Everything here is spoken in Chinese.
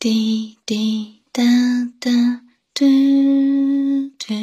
滴滴答答嘟嘟。